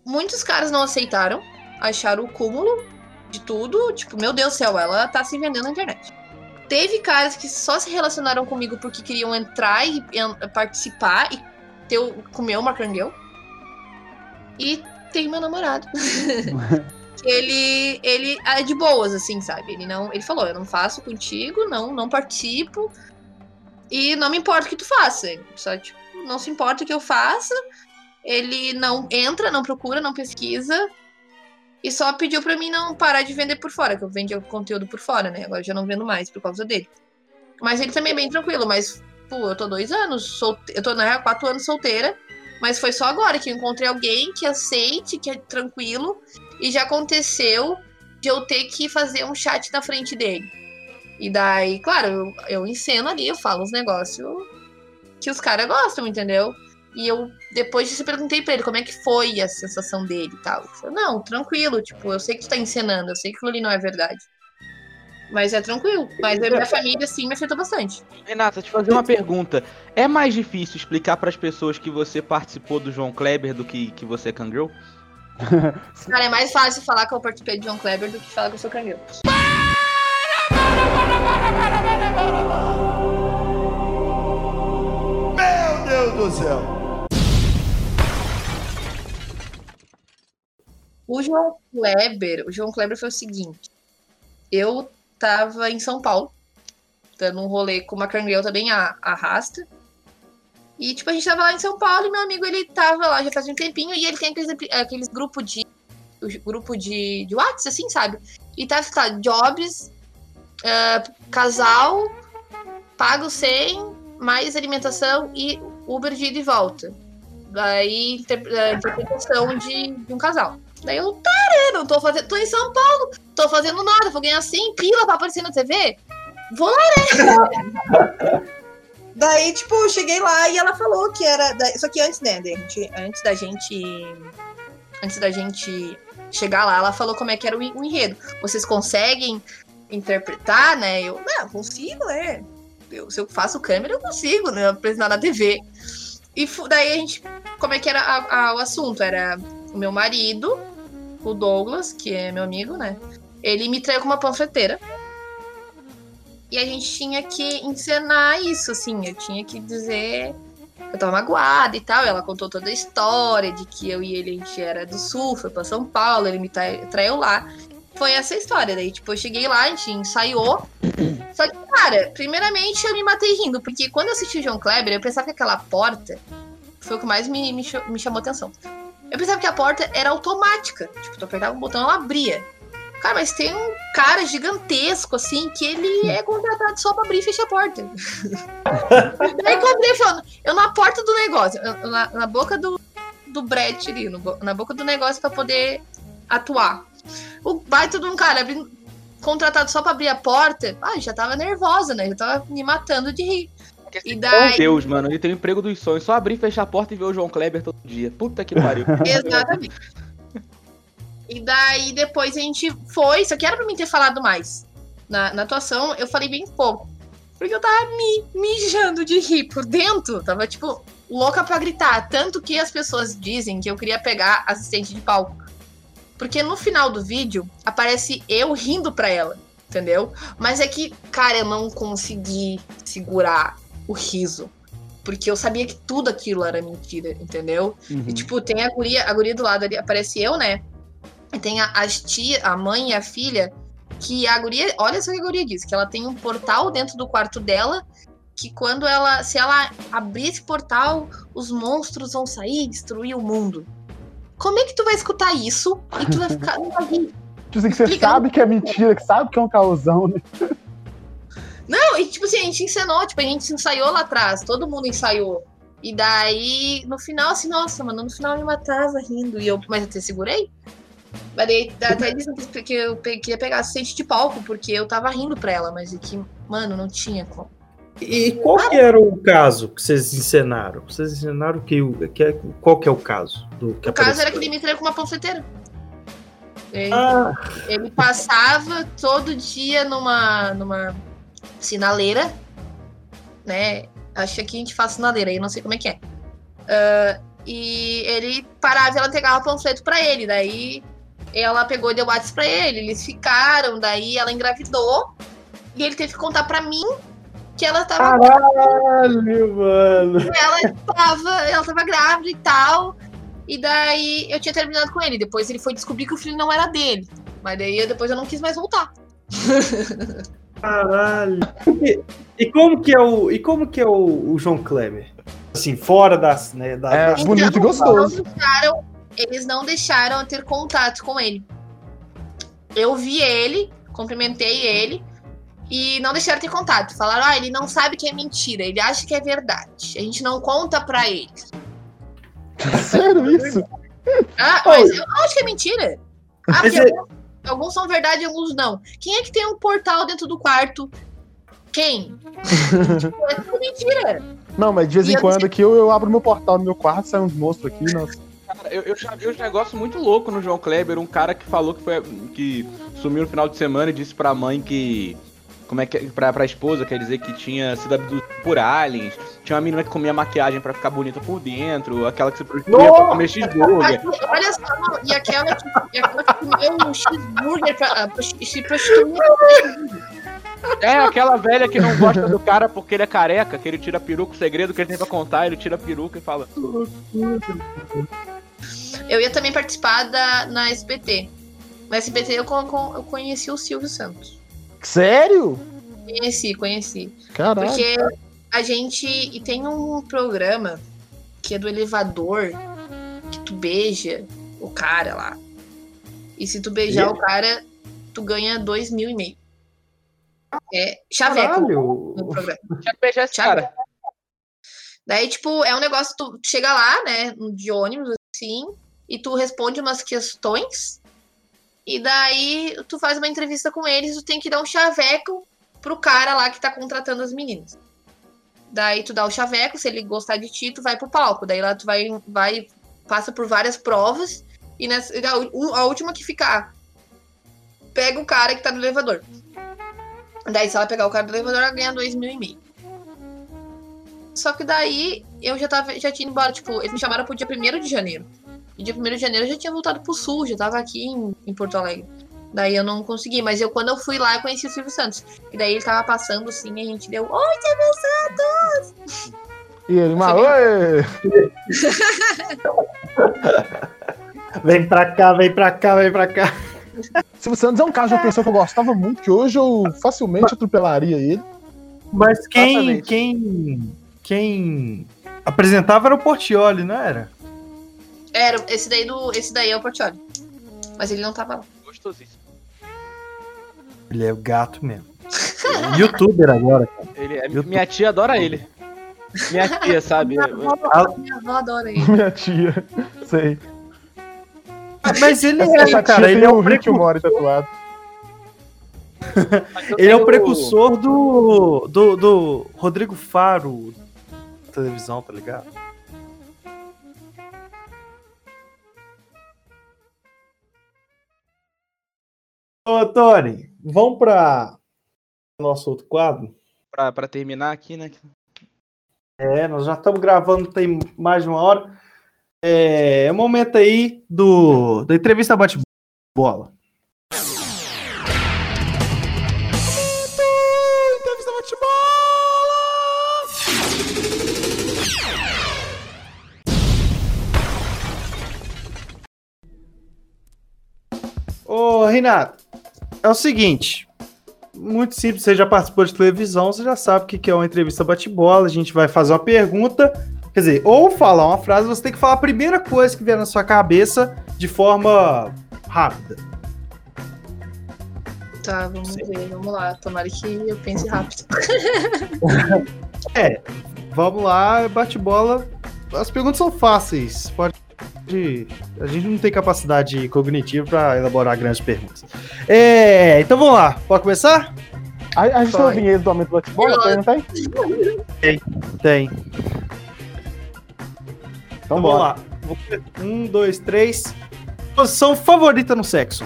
F: muitos caras não aceitaram, acharam o cúmulo, de tudo, tipo, meu Deus do céu, ela tá se vendendo na internet. Teve caras que só se relacionaram comigo porque queriam entrar e, e participar e ter, comer uma cangueu. E tem meu namorado. ele ele é de boas assim, sabe? Ele não, ele falou, eu não faço contigo, não, não participo. E não me importa o que tu faça. Só tipo, não se importa o que eu faça. Ele não entra, não procura, não pesquisa e só pediu para mim não parar de vender por fora, que eu vendia conteúdo por fora, né? Agora já não vendo mais por causa dele. Mas ele também é bem tranquilo, mas, pô, eu tô dois anos, solte... eu tô, na real, quatro anos solteira, mas foi só agora que eu encontrei alguém que aceite, que é tranquilo, e já aconteceu de eu ter que fazer um chat na frente dele. E daí, claro, eu, eu enceno ali, eu falo uns negócios que os caras gostam, entendeu? E eu, depois disso, eu perguntei pra ele como é que foi a sensação dele e tal. Ele falou, não, tranquilo, tipo, eu sei que tu tá encenando, eu sei que aquilo ali não é verdade. Mas é tranquilo. Mas a minha família, sim, me afetou bastante.
A: Renata, te fazer uma pergunta. É mais difícil explicar para as pessoas que você participou do João Kleber do que, que você é Kangirl?
F: Cara, é mais fácil falar que eu participei do João Kleber do que falar que eu sou Kangirl.
E: Meu Deus do céu!
F: O João Kleber, o João Kleber foi o seguinte. Eu tava em São Paulo, dando um rolê com uma cangrel também a, arrasta. E, tipo, a gente tava lá em São Paulo e meu amigo, ele tava lá já faz um tempinho e ele tem aqueles, aqueles grupos de grupo de, de WhatsApp, assim, sabe? E tá, tá Jobs, uh, casal, pago 100, mais alimentação e Uber de ida e volta. Daí, uh, interpretação de, de um casal. Daí eu, tá, né? Não tô fazendo. Tô em São Paulo, tô fazendo nada, vou ganhar 100 pila pra aparecer na TV. Vou lá, né? Daí, tipo, eu cheguei lá e ela falou que era. Da... Só que antes, né, gente, antes da gente. Antes da gente chegar lá, ela falou como é que era o enredo. Vocês conseguem interpretar, né? Eu, não, consigo, né? Eu, se eu faço câmera, eu consigo, né? Apresentar na TV. E daí a gente. Como é que era a, a, o assunto? Era o meu marido, o Douglas, que é meu amigo, né? Ele me traiu com uma panfleteira. E a gente tinha que encenar isso, assim. Eu tinha que dizer. Eu tava magoada e tal. Ela contou toda a história de que eu e ele, a gente era do sul, foi pra São Paulo, ele me traiu lá. Foi essa história. Daí, tipo, eu cheguei lá, a gente ensaiou. Só que, cara, primeiramente eu me matei rindo, porque quando eu assisti o João Kleber, eu pensava que aquela porta foi o que mais me, me, me chamou atenção. Eu pensava que a porta era automática. Tipo, tu apertava o botão ela abria. Cara, mas tem um cara gigantesco, assim, que ele é contratado só pra abrir e fechar a porta. Daí que eu abri falando, eu na porta do negócio, na, na boca do, do Brett ali, no, na boca do negócio pra poder atuar. O baita de um cara abrindo, contratado só pra abrir a porta, ah, já tava nervosa, né? Já tava me matando de rir.
A: E daí... Meu Deus, mano, ele tem o emprego dos sonhos. Só abrir, fechar a porta e ver o João Kleber todo dia. Puta que pariu.
F: Exatamente. E daí depois a gente foi, só que era pra mim ter falado mais. Na, na atuação, eu falei bem pouco. Porque eu tava me mijando de rir por dentro. Tava, tipo, louca pra gritar. Tanto que as pessoas dizem que eu queria pegar assistente de palco. Porque no final do vídeo aparece eu rindo pra ela, entendeu? Mas é que, cara, eu não consegui segurar o riso. Porque eu sabia que tudo aquilo era mentira, entendeu? Uhum. E, tipo, tem a guria, a guria do lado ali, aparece eu, né? tem a, as tia, a mãe e a filha, que a guria, olha só o que a guria diz, que ela tem um portal dentro do quarto dela, que quando ela, se ela abrir esse portal, os monstros vão sair e destruir o mundo. Como é que tu vai escutar isso e tu vai ficar?
B: Tipo assim, que você sabe que é mentira, que sabe que é um causão, né?
F: Não, e tipo assim, a gente encenou, tipo, a gente ensaiou lá atrás, todo mundo ensaiou. E daí, no final, assim, nossa, mano, no final eu me atrasa rindo. E eu, mas eu te segurei? Mas daí até dizem que eu queria pegar assistente de palco, porque eu tava rindo pra ela, mas é que, mano, não tinha como.
E: E qual que era o caso que vocês encenaram? Vocês encenaram que, que qual que é o caso?
F: Do, que o caso era que ele me entregou com uma panfleteira. Ele, ah. ele, passava todo dia numa, numa sinaleira, né? Acho que a gente faz sinaleira aí, não sei como é que é. Uh, e ele parava e ela entregava panfleto para ele. Daí ela pegou e deu WhatsApp pra ele, eles ficaram, daí ela engravidou. E ele teve que contar pra mim que ela tava.
E: Caralho, mano!
F: Ela tava, ela tava grávida e tal. E daí eu tinha terminado com ele. Depois ele foi descobrir que o filho não era dele. Mas daí depois eu não quis mais voltar.
E: Caralho. E, e, como que é o, e como que é o, o João Kleber? Assim, fora das, né, da,
B: é,
E: da...
B: bonito e gostoso.
F: Não eles não deixaram ter contato com ele. Eu vi ele, cumprimentei ele e não deixaram ter contato. Falaram: "Ah, ele não sabe que é mentira, ele acha que é verdade. A gente não conta para ele".
B: Sério isso?
F: Ah, mas eu acho que é mentira. Ah, porque é... alguns são verdade e alguns não. Quem é que tem um portal dentro do quarto quem? tipo, é tudo mentira.
B: Não, mas de vez em quando aqui eu, eu abro meu portal no meu quarto, sai uns monstros aqui, nossa.
A: Cara, eu, eu já vi uns negócios muito loucos no João Kleber, um cara que falou que foi que sumiu no final de semana e disse pra mãe que como é que pra, pra esposa, quer dizer que tinha sido abduzido por aliens. Tinha uma menina que comia maquiagem pra ficar bonita por dentro, aquela que se prostituía pra comer cheeseburger.
F: Olha só, e aquela que, e aquela que comeu um cheeseburger pra, pra se prostituir.
A: É, aquela velha que não gosta do cara porque ele é careca, que ele tira a peruca, o segredo que ele tem pra contar, ele tira a peruca e fala.
F: Eu ia também participar da, na SBT. Na SBT eu, eu conheci o Silvio Santos.
B: Sério?
F: Conheci, conheci.
B: Caralho.
F: Porque a gente. E tem um programa que é do elevador que tu beija o cara lá. E se tu beijar e? o cara, tu ganha dois mil e meio. É chaveco Caralho. no programa.
A: beijar esse cara.
F: Daí, tipo, é um negócio, tu chega lá, né, de ônibus, assim, e tu responde umas questões, e daí tu faz uma entrevista com eles, tu tem que dar um chaveco pro cara lá que tá contratando as meninas. Daí tu dá o chaveco, se ele gostar de ti, tu vai pro palco. Daí lá tu vai, vai passa por várias provas e nessa, a, última que ficar pega o cara que tá no elevador. Daí se ela pegar o cara do elevador, ela ganha dois mil e meio. Só que daí eu já tava, já tinha ido embora, tipo, eles me chamaram pro dia 1 de janeiro. E dia 1 de janeiro eu já tinha voltado pro sul, já tava aqui em, em Porto Alegre. Daí eu não consegui, mas eu quando eu fui lá eu conheci o Silvio Santos. E daí ele tava passando assim e a gente deu Oi, Silvio Santos!
B: E ele, mas oi!
E: vem pra cá, vem pra cá, vem pra cá.
B: Silvio Santos é um caso de uma pessoa que eu gostava muito, que hoje eu facilmente atropelaria ele.
E: Mas quem, quem, quem apresentava era o Portioli, não era?
F: Era, esse daí, do, esse daí é o Portioli. Mas ele não tava lá.
A: Gostosíssimo.
E: Ele é o gato mesmo. Youtuber agora, cara.
A: Ele é, minha tia adora ele. Minha tia, sabe?
F: Minha avó, minha avó adora ele.
B: Minha tia, sei.
E: Mas ele
B: Essa,
E: é,
B: essa
E: cara,
B: tia
E: ele é
B: o Rick Mori tatuado.
E: ele é o precursor do, do, do Rodrigo Faro da televisão, tá ligado? Ô, Tony, vamos para nosso outro quadro?
A: Pra terminar aqui, né?
E: É, nós já estamos gravando tem mais de uma hora. É, é o momento aí do da entrevista bate-bola. Entrevista bate-bola! Ô, Renato, é o seguinte. Muito simples, você já participou de televisão, você já sabe o que é uma entrevista bate-bola. A gente vai fazer uma pergunta, quer dizer, ou falar uma frase, você tem que falar a primeira coisa que vier na sua cabeça de forma rápida.
F: Tá, vamos ver, vamos lá. Tomara que eu pense rápido.
E: Vamos lá, bate-bola. As perguntas são fáceis. Pode. A gente não tem capacidade cognitiva para elaborar grandes perguntas. É, então vamos lá. Pode começar?
B: A, a gente tem o vinhedo do aumento do tem, não tem?
E: Tem.
B: Então
E: Então vamos lá. Um, dois, três. Posição favorita no sexo?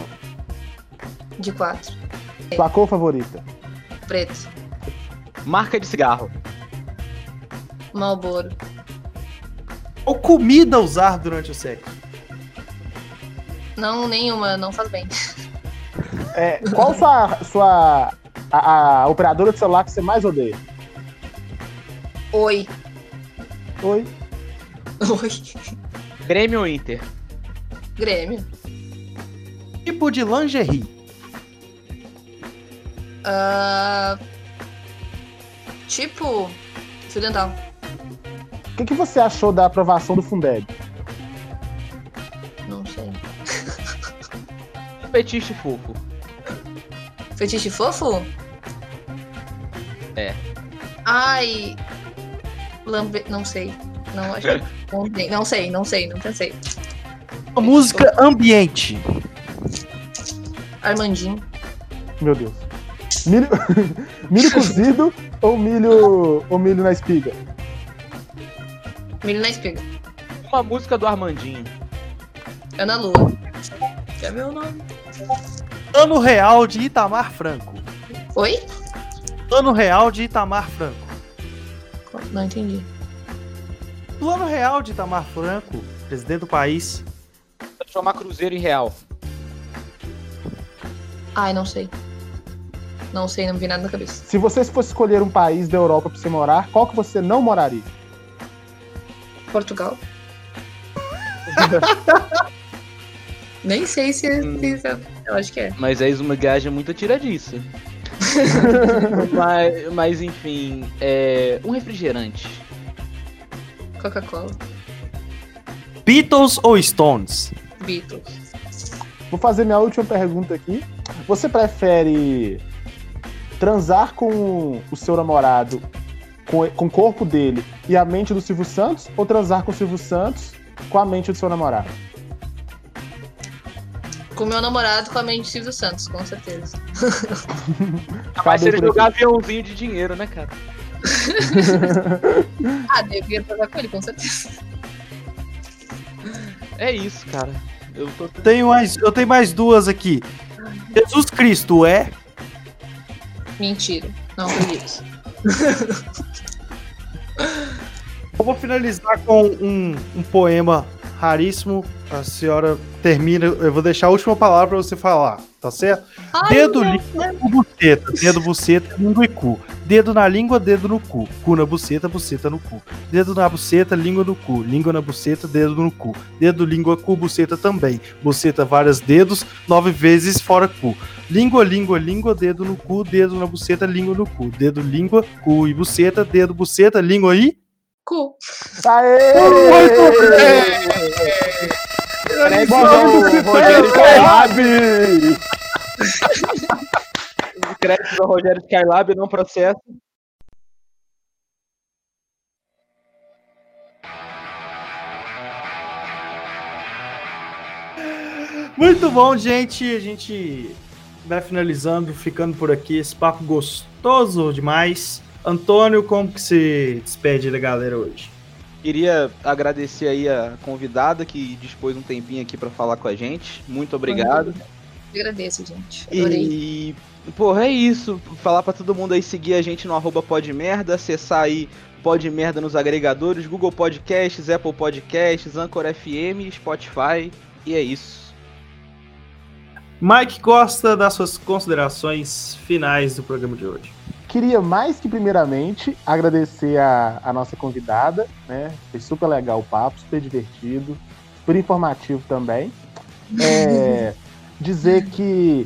F: De quatro.
B: Sua cor favorita?
F: Preto.
A: Marca de cigarro.
F: Malboro.
E: Ou comida usar durante o sexo?
F: Não, nenhuma, não faz bem.
B: É, qual sua, sua a, a operadora de celular que você mais odeia?
F: Oi.
B: Oi?
F: Oi.
A: Grêmio ou Inter?
F: Grêmio.
E: Tipo de lingerie?
F: Ah, tipo. Fio dental.
B: O que, que você achou da aprovação do Fundeb?
F: Não sei.
A: Fetiche fofo.
F: Fetiche fofo?
A: É.
F: Ai. Lambe... Não sei. Não, acho não, sei, não sei, não sei, não pensei.
E: Uma música ambiente.
F: Armandinho.
B: Meu Deus. Milho, milho cozido ou milho ou milho na espiga?
F: Milho na espiga.
A: Uma música do Armandinho.
F: Ana Lua. Quer ver o nome?
E: Ano real de Itamar Franco.
F: Oi?
E: Ano real de Itamar Franco.
F: Não entendi.
E: Plano real de Itamar Franco, presidente do país.
A: Transformar Cruzeiro em real.
F: Ai, não sei. Não sei, não vi nada na cabeça.
B: Se você fosse escolher um país da Europa pra você morar, qual que você não moraria?
F: Portugal. Nem sei se é. se é- Eu acho que é.
A: Mas a esmagagem é muito tiradiça. mas, mas enfim, é. Um refrigerante.
F: Coca-Cola.
E: Beatles ou Stones?
F: Beatles.
B: Vou fazer minha última pergunta aqui. Você prefere transar com o seu namorado com, com o corpo dele e a mente do Silvio Santos ou transar com o Silvio Santos com a mente do seu namorado?
F: Com meu namorado, com a mente de Silvio Santos, com certeza.
A: Ah, mas se ele jogar aviãozinho de dinheiro, né, cara?
F: ah, devia trabalhar com ele, com certeza.
A: É isso, cara. Eu tô...
E: tenho mais, eu tenho mais duas aqui. Jesus Cristo é?
F: Mentira. Não acredito.
E: Eu vou finalizar com um, um poema raríssimo. A senhora termina. Eu vou deixar a última palavra pra você falar, tá certo?
F: Ai,
E: dedo, língua, cu, buceta. Dedo, buceta, língua e cu. Dedo na língua, dedo no cu. Cu na buceta, buceta no cu. Dedo na buceta, língua no cu. Língua na buceta, dedo no cu. Dedo, língua, cu, buceta também. Buceta, vários dedos, nove vezes fora cu. Língua, língua, língua, dedo no cu. Dedo na buceta, língua no cu. Dedo, língua, cu e buceta. Dedo, buceta, língua e.
F: Cu.
B: Aê!
A: Crédito
B: Bom,
A: ao Rogério Skylab.
B: Skylab!
A: Crédito ao Rogério Skylab, não processo.
E: Muito bom, gente. A gente vai finalizando, ficando por aqui. Esse papo gostoso demais. Antônio, como que se despede da galera hoje?
A: Queria agradecer aí a convidada que dispôs um tempinho aqui pra falar com a gente. Muito obrigado.
F: Eu agradeço, gente. Adorei.
A: E, porra, é isso. Falar pra todo mundo aí seguir a gente no arroba podmerda, acessar aí Podmerda nos agregadores, Google Podcasts, Apple Podcasts, Anchor FM, Spotify. E é isso.
E: Mike Costa, das suas considerações finais do programa de hoje.
B: Queria mais que primeiramente agradecer a, a nossa convidada, né? Foi super legal o papo, super divertido, super informativo também. É, dizer que,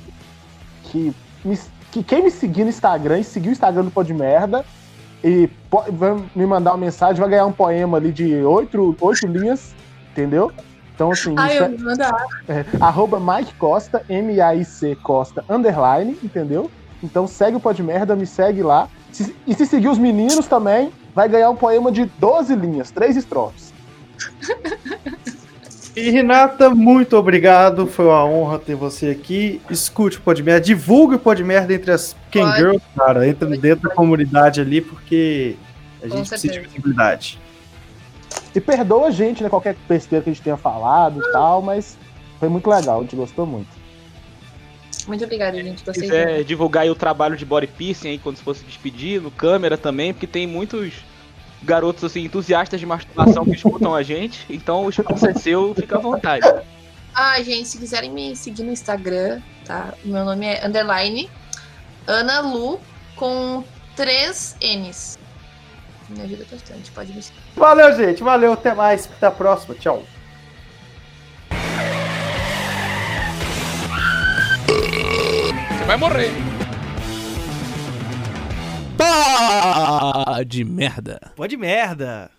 B: que, me- que quem me seguir no Instagram e seguir o Instagram do Pod Merda e po- vai me mandar uma mensagem, vai ganhar um poema ali de oito, oito linhas, entendeu? Então, assim,
F: Ai,
B: isso é-
F: manda
B: arroba Mike Costa, M-A-I-C Costa, underline, entendeu? Então segue o Podmerda, me segue lá. Se- e se seguir os meninos também, vai ganhar um poema de 12 linhas, três estrofes.
E: E Renata, muito obrigado. Foi uma honra ter você aqui. Escute o Podmerda, divulgue o Podmerda entre as Ken
F: Pode.
E: Girls, cara. Entra
F: Pode,
E: dentro da comunidade ali, porque a
F: Com
E: gente precisa de
F: certeza.
E: visibilidade.
B: E perdoa a gente, né? Qualquer besteira que a gente tenha falado e tal, mas foi muito legal, a gente gostou muito.
F: Muito obrigada, gente.
A: Se quiser divulgar aí o trabalho de body piercing aí quando se fosse despedir, no câmera também, porque tem muitos garotos assim, entusiastas de masturbação que escutam a gente. Então o espaço é seu, fica à vontade.
F: Ah, gente, se quiserem me seguir no Instagram, tá? O meu nome é underline Ana Lu com três N's. Me ajuda bastante, pode me seguir.
E: Valeu, gente. Valeu. Até mais. Até a próxima. Tchau.
A: Vai morrer.
D: Pá de merda.
E: Pode merda.